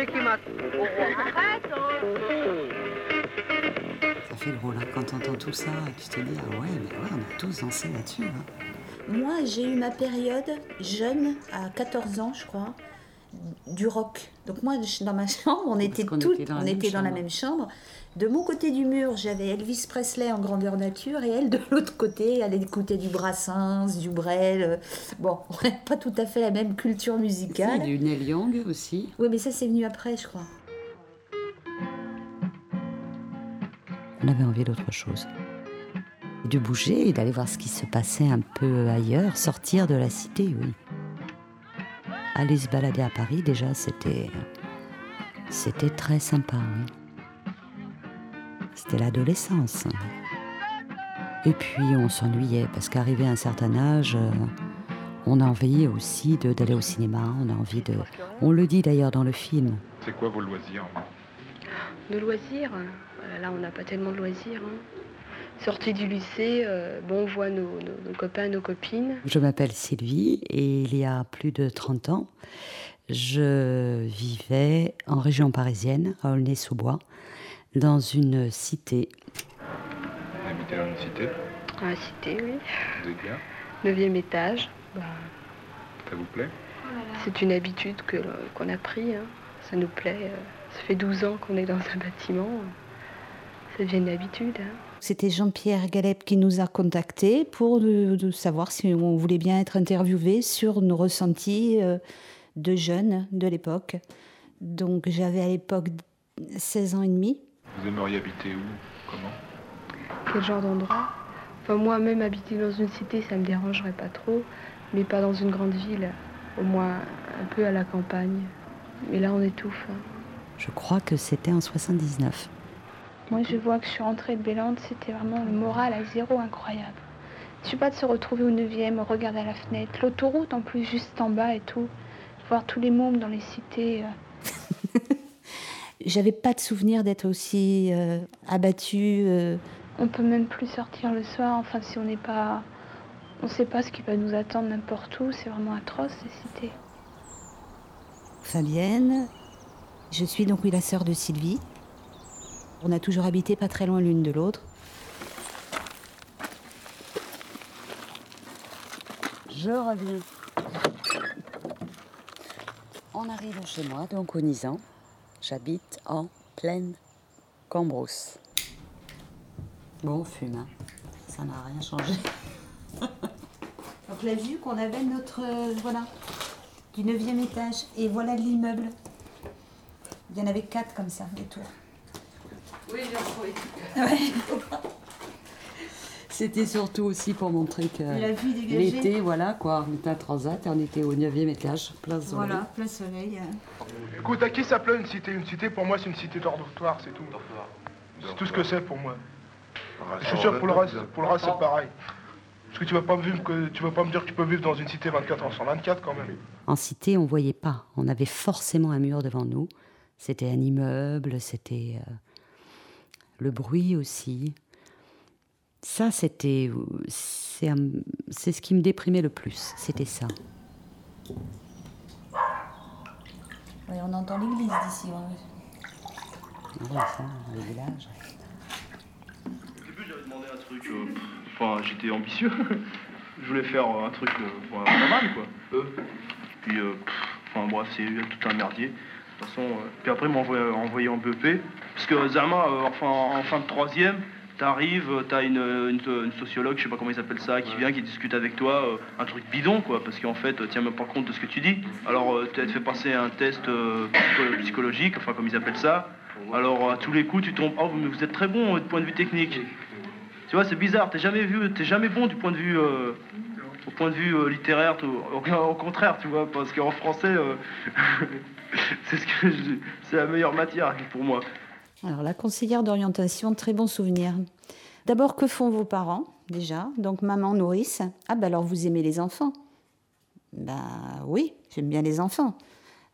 marché qui m'a. Ça fait drôle hein, quand t'entends tout ça, tu te dis ah ouais, mais ouais, on a tous dansé là-dessus. hein. Moi, j'ai eu ma période jeune, à 14 ans, je crois, du rock. Donc moi, je- dans ma chambre, on était toutes, était dans la on même était dans la chambre. même chambre. De mon côté du mur, j'avais Elvis Presley en grandeur nature, et elle, de l'autre côté, elle écoutait du Brassens, du Brel. euh, Bon, on n'a pas tout à fait la même culture Si, musicale. du Neil Young aussi. Oui, mais ça, c'est venu après, je crois. On avait envie d'autre chose. De bouger et d'aller voir ce qui se passait un peu ailleurs, sortir de la cité, oui. Aller se balader à Paris, déjà, c'était. C'était très sympa, oui. C'était l'adolescence. Et puis, on s'ennuyait, parce qu'arrivé à un certain âge, euh, on a envie aussi de- d'aller au cinéma, on a envie de. On le dit d'ailleurs dans le film. C'est quoi vos loisirs De loisirs, là on n'a pas tellement de loisirs. hein. Sortie du lycée, euh, bon, on voit nos, nos- nos copains, nos copines. Je m'appelle Sylvie et il y a plus de 30 ans, je vivais en région parisienne, à Aulnay-sous-Bois, dans une cité. Vous habitez dans une cité la cité, oui. Vous êtes bien? Neuvième étage. Bah, Ça vous plaît? C'est une habitude que, qu'on a pris. hein. Ça nous plaît. euh, Ça fait 12 ans qu'on est dans un bâtiment. Ça devient une habitude. hein. C'était Jean-Pierre Galep qui nous a contactés pour de, de savoir si on voulait bien être interviewé sur nos ressentis euh, de jeunes de l'époque. Donc j'avais à l'époque 16 ans et demi. Vous aimeriez habiter où? Comment? Quel genre d'endroit? Enfin, moi-même, habiter dans une cité, ça me dérangerait pas trop, mais pas dans une grande ville. Au moins un peu à la campagne. Mais là, on étouffe. hein. Je crois que c'était en 79. Moi, je vois que je suis rentrée de Bélande, c'était vraiment le moral à zéro incroyable. Je sais pas de se retrouver au 9e, regarder à la fenêtre, l'autoroute en plus juste en bas et tout, voir tous les mômes dans les cités. euh. J'avais pas de souvenir d'être aussi euh, abattue. euh. On peut même plus sortir le soir, enfin si on n'est pas... On sait pas ce qui va nous attendre n'importe où, c'est vraiment atroce ces cités. Fabienne, je suis donc oui, la sœur de Sylvie. On a toujours habité pas très loin l'une de l'autre. Je reviens. On arrive chez moi, donc au Nisan. J'habite en pleine Cambrousse. Bon, on fume, hein. ça n'a rien changé. Donc la vue qu'on avait notre euh, voilà du 9e étage et voilà l'immeuble. Il y en avait quatre comme ça, des tours. Oui, j'ai retrouvé. C'était surtout aussi pour montrer que l'été, voilà quoi, on était à Transat et on était au 9e étage, place Soleil. Voilà, plein soleil. Écoute, à qui ça plaît une cité? Une cité, pour moi, c'est une cité dortoir, c'est tout. C'est tout ce que c'est pour moi. Je suis sûr que pour le reste, pour le reste c'est pareil. Parce que tu vas pas me vivre que tu vas pas me dire que tu peux vivre dans une cité 24 ans sur 24 quand même. En cité, on voyait pas. On avait forcément un mur devant nous. C'était un immeuble, c'était euh, le bruit aussi. Ça, c'était, c'est, ce qui me déprimait le plus. C'était ça. Ouais, on entend l'église d'ici. ouais. Ah oui, ça, dans les villages. Au début, j'avais demandé un truc. euh, Enfin, j'étais ambitieux. Je voulais faire euh, un truc euh, bon, pas mal, quoi. Puis, euh, pff, enfin, bref, c'est tout un merdier. De toute façon, euh, puis après, m'ont envoyé, en BEP. Parce que Zama, euh, enfin, en fin de troisième, t'arrives, euh, t'as une, une, une sociologue, je sais pas comment ils appellent ça, qui vient, qui discute avec toi, euh, un truc bidon, quoi. Parce qu'en fait, tiens même pas compte de ce que tu dis. Alors, euh, tu te fait passer un test euh, psycho- psychologique, enfin, comme ils appellent ça. Alors, à tous les coups, tu tombes, oh, mais vous êtes très bon du point de vue technique. Tu vois, c'est bizarre, t'es jamais vu, t'es jamais bon du point de vue, au point de vue euh, littéraire, au, contraire, tu vois, parce qu'en français, euh, c'est ce la meilleure matière pour moi. Alors la conseillère d'orientation, très bon souvenir. D'abord, que font vos parents déjà? Donc maman nourrice. Ah ben alors vous aimez les enfants? Ben oui, j'aime bien les enfants.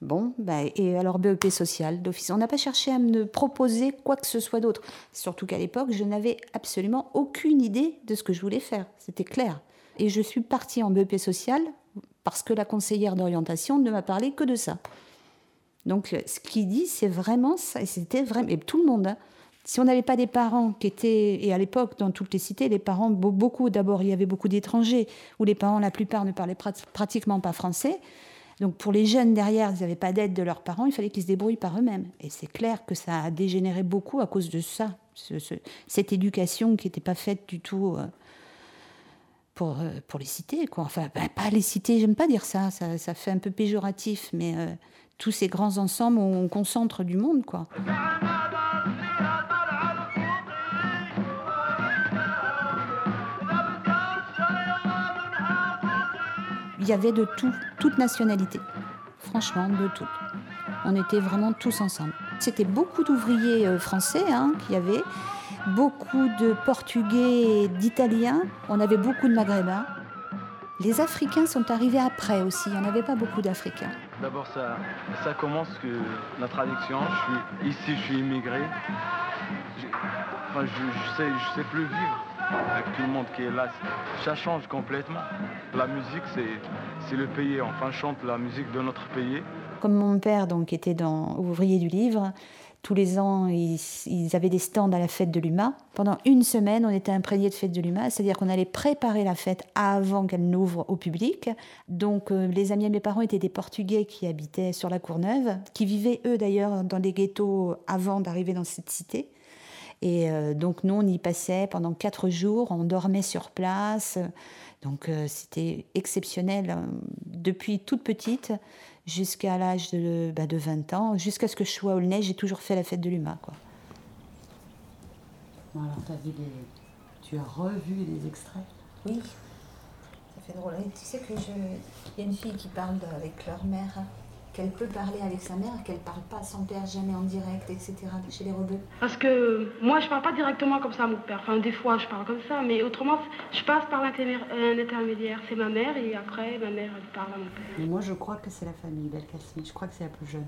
Bon, ben, et alors BEP social d'office. On n'a pas cherché à me proposer quoi que ce soit d'autre. Surtout qu'à l'époque, je n'avais absolument aucune idée de ce que je voulais faire. C'était clair. Et je suis partie en BEP social parce que la conseillère d'orientation ne m'a parlé que de ça. Donc ce qu'il dit, c'est vraiment ça. Et c'était vraiment. Et tout le monde. Hein. Si on n'avait pas des parents qui étaient, et à l'époque, dans toutes les cités, les parents, beaucoup, d'abord, il y avait beaucoup d'étrangers, où les parents, la plupart, ne parlaient pratiquement pas français. Donc pour les jeunes derrière, ils n'avaient pas d'aide de leurs parents, il fallait qu'ils se débrouillent par eux-mêmes. Et c'est clair que ça a dégénéré beaucoup à cause de ça, cette éducation qui n'était pas faite du tout euh, pour, euh, pour les cités. Quoi. Enfin, ben, pas les cités, j'aime pas dire ça, ça, ça, fait un peu péjoratif, mais euh, tous ces grands ensembles on concentre du monde. quoi. il y avait de tout, toute nationalité. Franchement, de tout. On était vraiment tous ensemble. C'était beaucoup d'ouvriers euh, français hein, qui y avait, beaucoup de Portugais et d'Italiens. On avait beaucoup de Maghrébins. Les Africains sont arrivés après aussi. Il n'y en avait pas beaucoup d'Africains. D'abord, ça, ça commence que la traduction. Je suis ici, je suis immigré. Je, enfin, je, sais, je sais plus vivre avec tout le monde qui est là. Ça change complètement. La musique, c'est le pays. Enfin, chante la musique de notre pays. Comme mon père donc était dans ouvrier du livre, tous les ans, ils, avaient des stands à la fête de l'UMA. Pendant une semaine, on était imprégné de fête de l'UMA, c'est-à-dire qu'on allait préparer la fête avant qu'elle n'ouvre au public. Donc, euh, les amis de mes parents étaient des Portugais qui habitaient sur la Courneuve, qui vivaient, eux d'ailleurs, dans des ghettos avant d'arriver dans cette cité. Et euh, donc nous, on y passait pendant quatre jours, on dormait sur place. Donc euh, c'était exceptionnel depuis toute petite jusqu'à l'âge de, bah, de 20 ans, jusqu'à ce que je sois au Nez, j'ai toujours fait la fête de l'UMA. Quoi. alors, as vu tu as revu les extraits? Oui, ça fait drôle. tu sais que je... y a une fille qui parle avec leur mère qu'elle peut parler avec sa mère, qu'elle parle pas à son père jamais en direct, etc. chez les rebeux Parce que moi, je parle pas directement comme ça à mon père. Enfin, des fois, je parle comme ça, mais autrement, je passe par un intermédiaire. C'est ma mère et après, ma mère, elle parle à mon père. Mais moi, je crois que c'est la famille Belkacem. Je crois que c'est la plus jeune.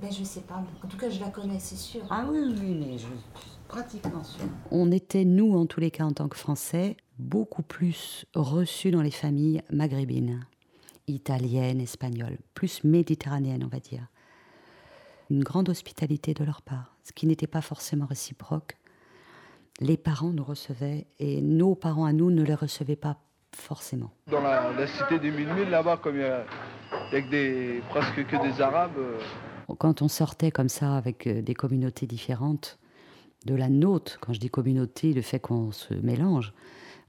Ben, je sais pas. En tout cas, je la connais, c'est sûr. Ah oui, oui, mais je suis pratiquement sûre. On était, nous, en tous les cas, en tant que Français, beaucoup plus reçus dans les familles maghrébines italienne, espagnole, plus méditerranéenne, on va dire. Une grande hospitalité de leur part, ce qui n'était pas forcément réciproque. Les parents nous recevaient et nos parents à nous ne les recevaient pas forcément. Dans la, cité des mille là-bas, comme il y a, des, presque que des Arabes. Euh, Quand on sortait comme ça avec euh, des communautés différentes, de la nôtre, quand je dis communauté, le fait qu'on se mélange,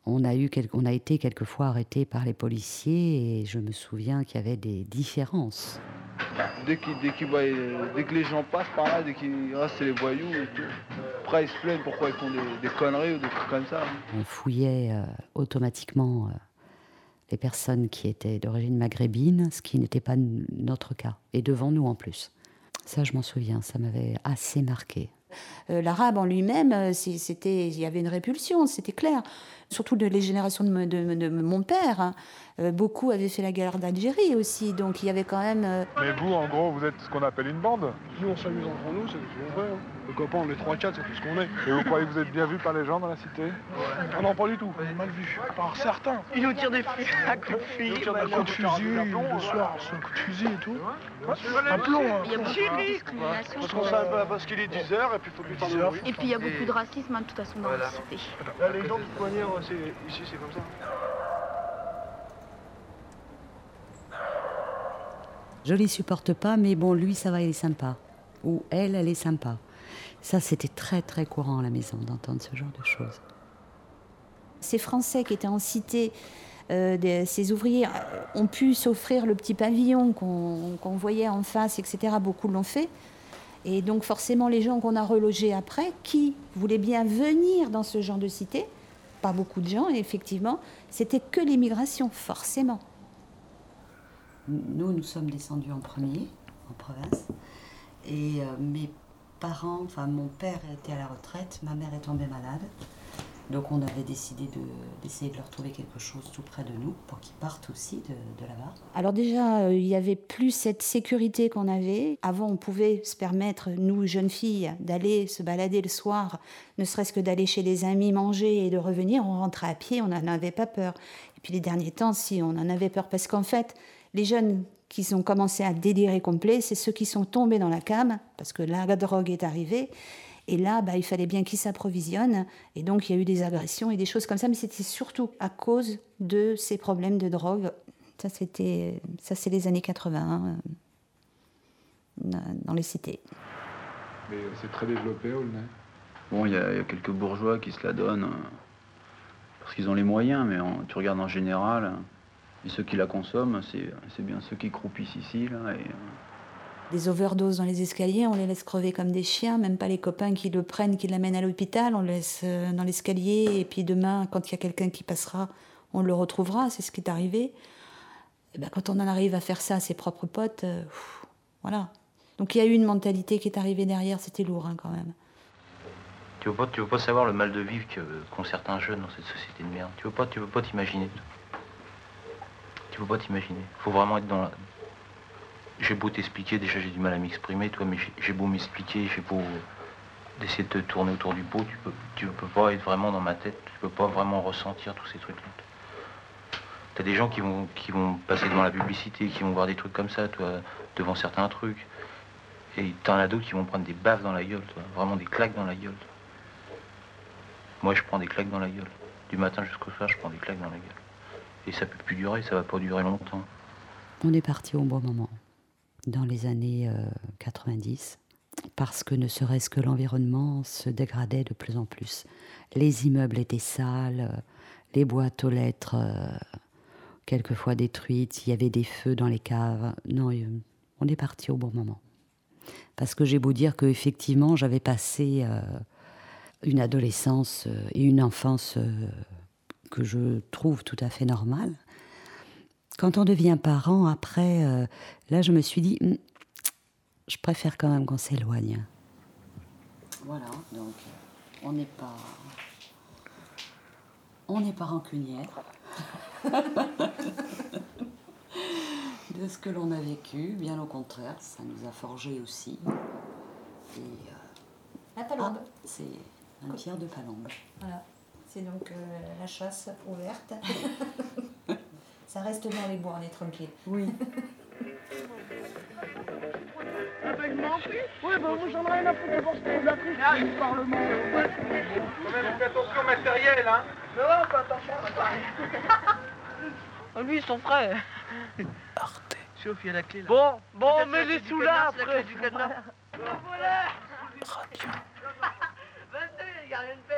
on a, eu on a été quelquefois arrêté par les policiers et je me souviens qu'il y avait des différences. Dès, que les gens passent par là, dès qu'ils restent les voyous et tout. Après, ils se plaignent pourquoi ils font des, conneries ou des trucs comme ça. On fouillait euh, automatiquement euh, les personnes qui étaient d'origine maghrébine, ce qui n'était pas notre cas, et devant nous en plus. Ça, je m'en souviens, ça m'avait assez marqué. Euh, l'arabe en lui-même, c'était, il y avait une répulsion, c'était clair surtout de les générations de, mon père. Hein. Euh, beaucoup avaient fait la guerre d'Algérie aussi, donc il y avait quand même. Euh, Mais vous, en gros, vous êtes ce qu'on appelle une bande Nous, on s'amuse entre nous, c'est ce qu'on fait. Hein. Les copains, on est 3-4, c'est tout ce qu'on est. Et vous croyez que vous êtes bien vu par les gens dans la cité? Ah non, pas du tout, on est mal vu. Par certains. Ils nous tirent des fusils à coups de fusil. Ils un coup de fusil, le soir, c'est un coup de fusil et tout. Un plomb. Hein. Il y a beaucoup de discrimination. Parce qu'on sait pas parce qu'il est 10h et puis il faut plus faire de Et puis il y a beaucoup de racisme, hein, de toute façon, dans la cité. les gens, de manière, ici, c'est comme ça. Je les supporte pas, mais bon, lui, ça va, il est sympa. Ou elle, elle est sympa. Ça, c'était très, très courant à la maison d'entendre ce genre de choses. Ces Français qui étaient en cité, euh, ces ouvriers euh, ont pu s'offrir le petit pavillon qu'on voyait en face, etc. Beaucoup l'ont fait. Et donc forcément, les gens qu'on a relogés après, qui voulaient bien venir dans ce genre de cité, pas beaucoup de gens, et effectivement, c'était que l'immigration, forcément. Nous, nous sommes descendus en premier, en province, et euh, mes parents, enfin mon père était à la retraite, ma mère est tombée malade, donc on avait décidé d'essayer de, leur trouver quelque chose tout près de nous pour qu'ils partent aussi de, là-bas. Alors déjà, euh, il n'y avait plus cette sécurité qu'on avait. Avant, on pouvait se permettre, nous, jeunes filles, d'aller se balader le soir, ne serait-ce que d'aller chez les amis manger et de revenir. On rentrait à pied, on n'en avait pas peur. Et puis les derniers temps, si, on en avait peur parce qu'en fait, Les jeunes qui ont commencé à délirer complet, c'est ceux qui sont tombés dans la cam, parce que la drogue est arrivée. Et là, bah, il fallait bien qu'ils s'approvisionnent. Et donc, il y a eu des agressions et des choses comme ça. Mais c'était surtout à cause de ces problèmes de drogue. Ça, c'était, ça c'est les années 80 euh, dans les cités. Mais c'est très développé, Aulnay Bon, il y, a quelques bourgeois qui se la donnent euh, parce qu'ils ont les moyens, mais tu regardes en général, et ceux qui la consomment, c'est bien ceux qui croupissent ici. Là, et, euh, des overdoses dans les escaliers, on les laisse crever comme des chiens, même pas les copains qui le prennent, qui l'amènent à l'hôpital, on le laisse euh, dans l'escalier, et puis demain, quand il y a quelqu'un qui passera, on le retrouvera, c'est ce qui est arrivé. Et ben, quand on en arrive à faire ça à ses propres potes, euh, voilà. Donc il y a eu une mentalité qui est arrivée derrière, c'était lourd hein, quand même. Tu veux pas, tu veux pas savoir le mal de vivre qu'ont certains jeunes dans cette société de merde? Tu veux pas, tu veux pas t'imaginer? Tu veux pas t'imaginer. Faut vraiment être dans la, j'ai beau t'expliquer, déjà j'ai du mal à m'exprimer, toi, mais j'ai beau m'expliquer, j'ai beau d'essayer de te tourner autour du pot, tu peux, tu peux pas être vraiment dans ma tête, tu peux pas vraiment ressentir tous ces trucs-là. T'as des gens qui vont, qui vont passer devant la publicité, qui vont voir des trucs comme ça, toi, devant certains trucs. Et t'en as d'autres qui vont prendre des baffes dans la gueule, toi, vraiment des claques dans la gueule. Moi, je prends des claques dans la gueule. Du matin jusqu'au soir, je prends des claques dans la gueule. Et ça peut plus durer, ça va pas durer longtemps. On est parti au bon moment dans les années 90, euh, parce que ne serait-ce que l'environnement se dégradait de plus en plus. Les immeubles étaient sales, euh, les boîtes aux lettres euh, quelquefois détruites, il y avait des feux dans les caves. Non, on est parti au bon moment. Parce que j'ai beau dire qu'effectivement, j'avais passé une adolescence et une enfance que je trouve tout à fait normale quand on devient parent, après, euh, là, je me suis dit, hmm, je préfère quand même qu'on s'éloigne. Voilà, donc on n'est pas, on n'est pas rancunière de ce que l'on a vécu. Bien au contraire, ça nous a forgé aussi. Et, euh, la palombe. Ah, c'est un tiers de palombe. Voilà, c'est donc euh, la chasse ouverte. Ça reste dans les bois, on est tranquille. Oui. Oui, bah vous j'en ai rien à foutre d'abord c'était la prise du Parlement. Quand même, fais attention matériel, hein Mais ouais, on fait attention matériel. Lui, son frère. Arte. Sauf, il y a la clé là. Bon, bon, mets-les sous là après. Radio.